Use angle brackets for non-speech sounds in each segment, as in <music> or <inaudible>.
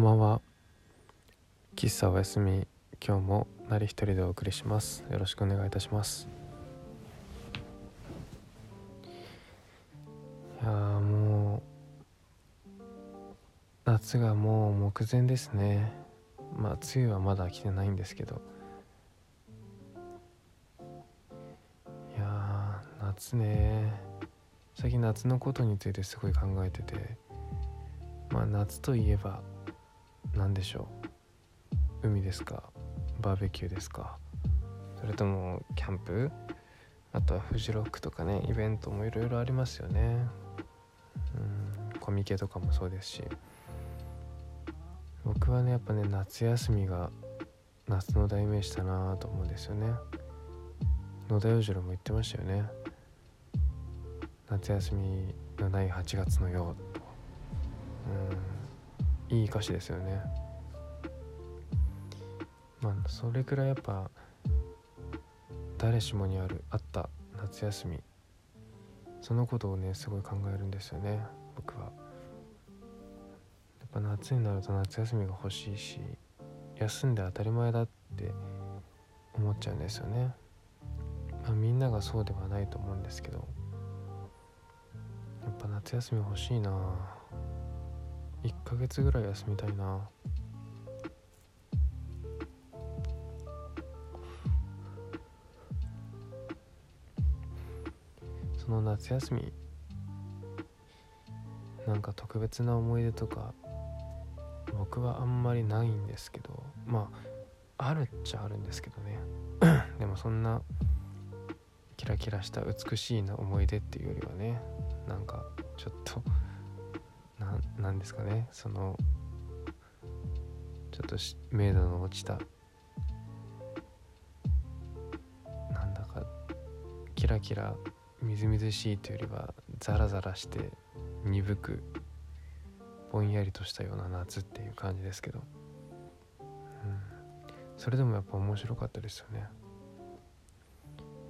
んばんは。喫茶おやすみ。今日もなり一人でお送りします。よろしくお願いいたします。いやーもう夏がもう目前ですね。まあ梅雨はまだ来てないんですけど。いやー夏ね。最近夏のことについてすごい考えてて。まあ夏といえば何でしょう？海ですか？バーベキューですか？それともキャンプ？あとはフジロックとかねイベントもいろいろありますよね。うんコミケとかもそうですし。僕はねやっぱね夏休みが夏の代名詞だなと思うんですよね。野田洋次郎も言ってましたよね。夏休みのない8月のよううん。いい歌詞ですよね。まあそれくらいやっぱ誰しもにあるあった夏休み。そのことをねすごい考えるんですよね僕は。やっぱ夏になると夏休みが欲しいし休んで当たり前だって思っちゃうんですよね。まあみんながそうではないと思うんですけどやっぱ夏休み欲しいな1ヶ月ぐらい休みたいな。その夏休みなんか特別な思い出とか僕はあんまりないんですけどまああるっちゃあるんですけどね。<clears throat> でもそんなキラキラした美しいな思い出っていうよりはねなんかちょっとなんですかね。そのちょっと明度の落ちたなんだかキラキラみずみずしいというよりはザラザラして鈍くぼんやりとしたような夏っていう感じですけど、うん、それでもやっぱ面白かったですよね。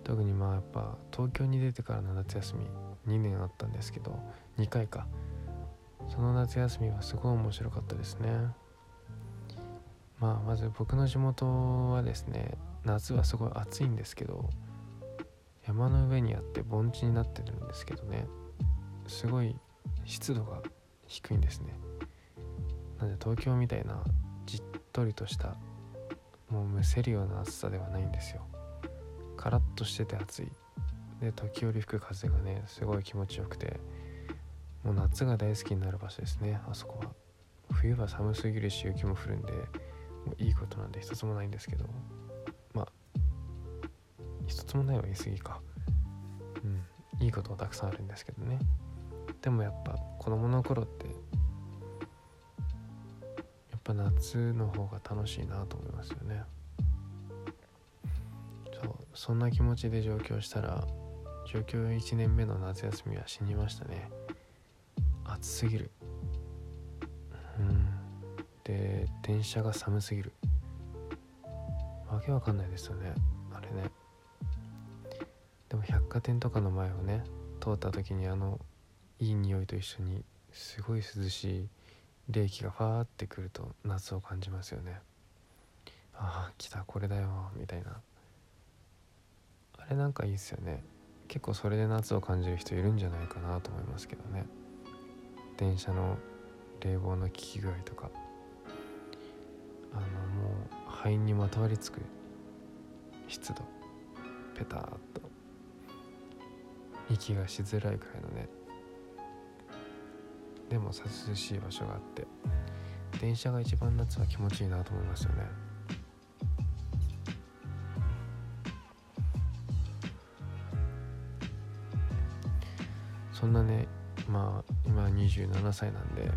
特にまあやっぱ東京に出てからの夏休み2年あったんですけど2回か。その夏休みはすごい面白かったですね。まあまず僕の地元はですね夏はすごい暑いんですけど山の上にあって盆地になってるんですけどねすごい湿度が低いんですね。なので東京みたいなじっとりとしたもうむせるような暑さではないんですよ。カラッとしてて暑い。で時折吹く風がねすごい気持ちよくてもう夏が大好きになる場所ですね。あそこは。冬は寒すぎるし雪も降るんでもういいことなんで一つもないんですけど。まあ一つもないは言い過ぎか。うんいいことはたくさんあるんですけどね。でもやっぱ子供の頃ってやっぱ夏の方が楽しいなと思いますよね。そうそんな気持ちで上京したら上京1年目の夏休みは死にましたね。暑すぎる。うん。で電車が寒すぎる。わけわかんないですよね。あれね。でも百貨店とかの前をね通った時にあのいい匂いと一緒にすごい涼しい冷気がファーってくると夏を感じますよね。ああ来たこれだよみたいな。あれなんかいいっすよね。結構それで夏を感じる人いるんじゃないかなと思いますけどね。電車の冷房の効き具合とかあのもう肺にまとわりつく湿度ペターっと息がしづらいくらいのねでも涼しい場所があって電車が一番夏は気持ちいいなと思いますよね。そんなねまあ今27歳なんで。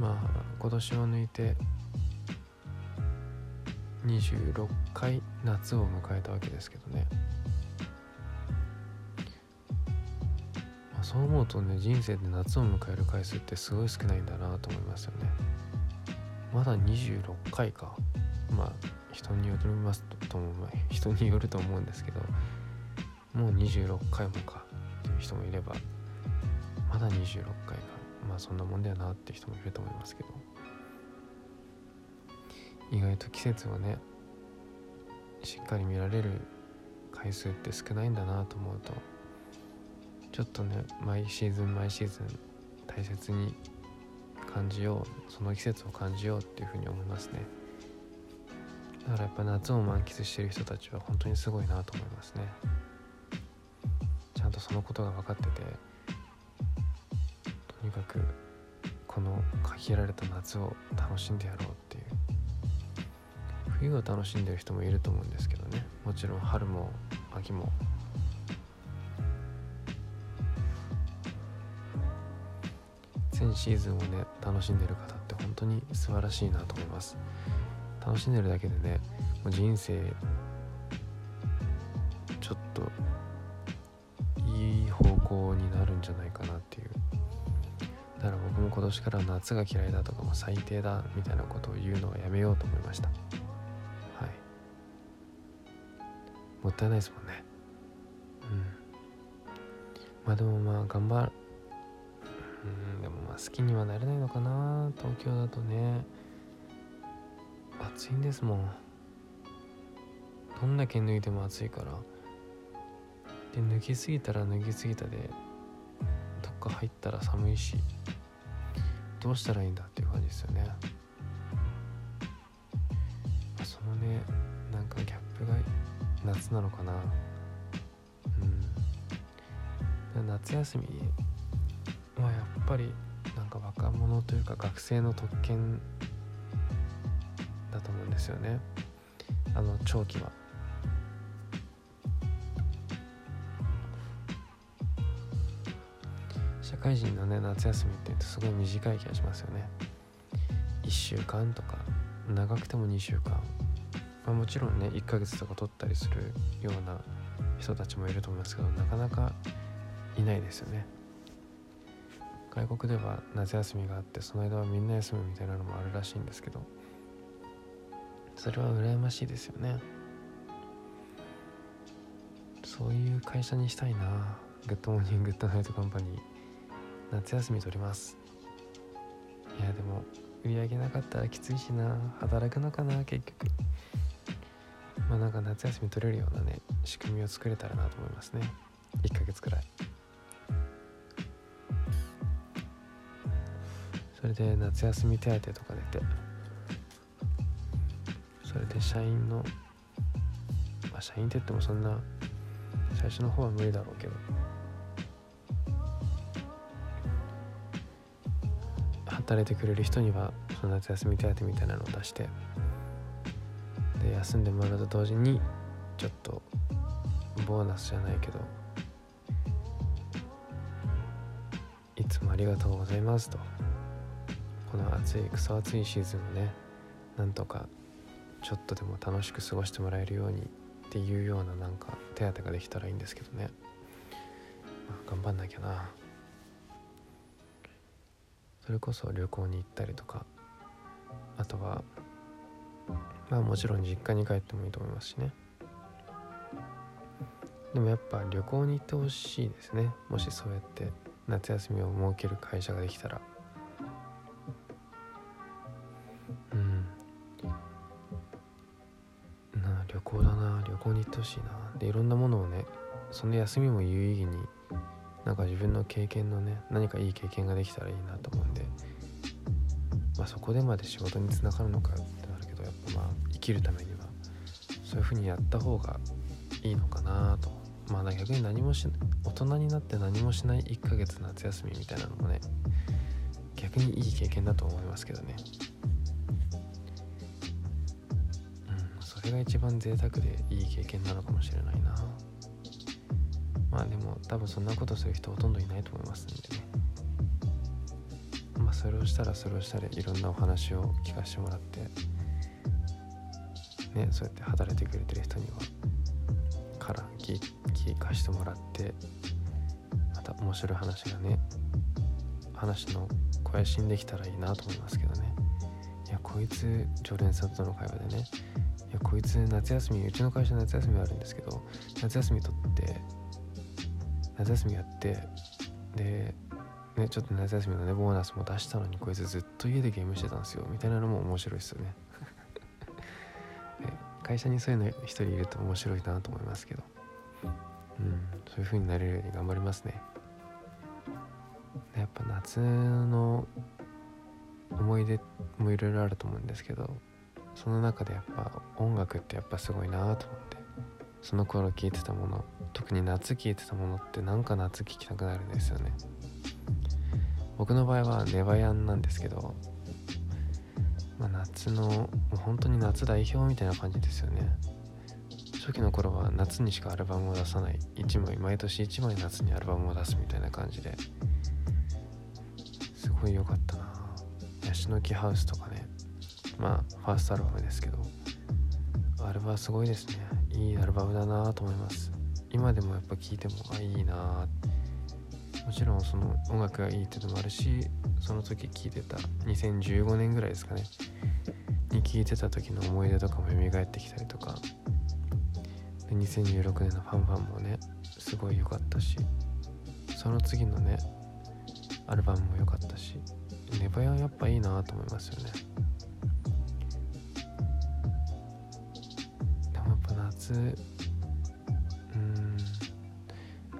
まあ今年を抜いて。26回夏を迎えたわけですけどね、まあ、そう思うとね人生で夏を迎える回数ってすごい少ないんだなと思いますよね。まだ26回か。まあ人によりますとも人によると思うんですけど。もう26回もか。人もいればまだ26回かまあそんなもんだよなって人もいると思いますけど。意外と季節をねしっかり見られる回数って少ないんだなと思うとちょっとね毎シーズン毎シーズン大切に感じようその季節を感じようっていうふうに思いますね。だからやっぱ夏を満喫してる人たちは本当にすごいなと思いますね。とそのことが分かっててとにかくこの限られた夏を楽しんでやろうっていう冬を楽しんでる人もいると思うんですけどね。もちろん春も秋も。全シーズンをね楽しんでる方って本当に素晴らしいなと思います。楽しんでるだけでねもう人生ちょっとじゃないかなっていう。だから僕も今年から夏が嫌いだとかも最低だみたいなことを言うのはやめようと思いました。はい。もったいないですもんね。うん。まあでもまあ頑張る。うんでもまあ好きにはなれないのかな東京だとね。暑いんですもん。どんだけ脱いでも暑いから。で脱ぎすぎたら脱ぎすぎたでどっか入ったら寒いしどうしたらいいんだっていう感じですよね。まそのねなんかギャップが夏なのかな。うん。夏休みはやっぱりなんか若者というか学生の特権だと思うんですよね。あの長期は。会人のね夏休みってすごい短い気がしますよね。1週間とか。長くても2週間。まあ、もちろんね1ヶ月とか取ったりするような人たちもいると思いますけどなかなかいないですよね。外国では夏休みがあってその間はみんな休むみたいなのもあるらしいんですけどそれは羨ましいですよね。そういう会社にしたいな。 Good Morning Good Night Company。夏休み取ります。いやでも売り上げなかったらきついしな。働くのかな結局。まあなんか夏休み取れるようなね仕組みを作れたらなと思いますね。1ヶ月くらい。それで夏休み手当とか出て。それで社員のまあ社員って言ってもそんな最初の方は無理だろうけど。働いてくれる人にはその夏休み手当みたいなのを出してで休んでもらうと同時にちょっとボーナスじゃないけどいつもありがとうございますと。この暑いクソ暑いシーズンをねなんとかちょっとでも楽しく過ごしてもらえるようにっていうようななんか手当ができたらいいんですけどね、まあ、頑張んなきゃな。それこそ旅行に行ったりとかあとはまあもちろん実家に帰ってもいいと思いますしね。でもやっぱ旅行に行ってほしいですね。もしそうやって夏休みを設ける会社ができたら。うん。な旅行だな。旅行に行ってほしいな。でいろんなものをねその休みも有意義になんか自分の経験のね何かいい経験ができたらいいなと思うんでまあそこでまで仕事につながるのかってなるけどやっぱまあ、生きるためにはそういうふうにやった方がいいのかなと。まあ逆に何もし大人になって何もしない1ヶ月夏休みみたいなのもね逆にいい経験だと思いますけどね。うんそれが一番贅沢でいい経験なのかもしれないな。まあでも多分そんなことする人ほとんどいないと思いますんでねまあそれをしたらそれをしたらいろんなお話を聞かせてもらってねそうやって働いてくれてる人にはから聞聞かしてもらってまた面白い話がね話の肥やしにできたらいいなと思いますけどね。いやこいつ常連さんとの会話でねいやこいつ夏休みうちの会社夏休みあるんですけど夏休み取って夏休みやってでねちょっと夏休みのねボーナスも出したのにこいつずっと家でゲームしてたんですよみたいなのも面白いですよ <laughs> ね。会社にそういうの一人いると面白いなと思いますけど。うんそういう風になれるように頑張りますね。やっぱ夏の思い出もいろいろあると思うんですけどその中でやっぱ音楽ってやっぱすごいなと思って。その頃聴いてたもの特に夏聴いてたものってなんか夏聴きたくなるんですよね。僕の場合はネバヤンなんですけど、まあ、夏のもう本当に夏代表みたいな感じですよね。初期の頃は夏にしかアルバムを出さない。1枚毎年1枚夏にアルバムを出すみたいな感じで。すごい良かったな。ヤシの木ハウスとかね。まあファーストアルバムですけど。アルバムすごいですね。いいアルバムだなと思います。今でもやっぱ聴いてもあいいな。もちろんその音楽がいいっていうのもあるしその時聴いてた2015年ぐらいですかね。に聴いてた時の思い出とかも蘇ってきたりとか。で2016年のファンファンもねすごい良かったし。その次のねアルバムも良かったし。ネバヤンやっぱいいなと思いますよね。うん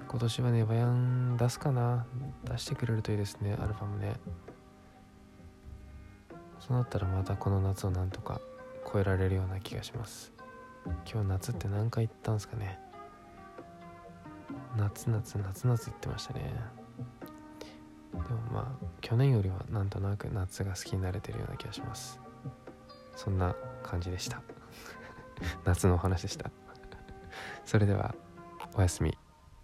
今年はネバヤン出すかな。出してくれるといいですねアルバムね。そうなったらまたこの夏をなんとか超えられるような気がします。今日夏って何回行ったんですかね。夏夏夏夏言ってましたね。でもまあ去年よりはなんとなく夏が好きになれてるような気がします。そんな感じでした。夏のお話でした。それではおやすみ。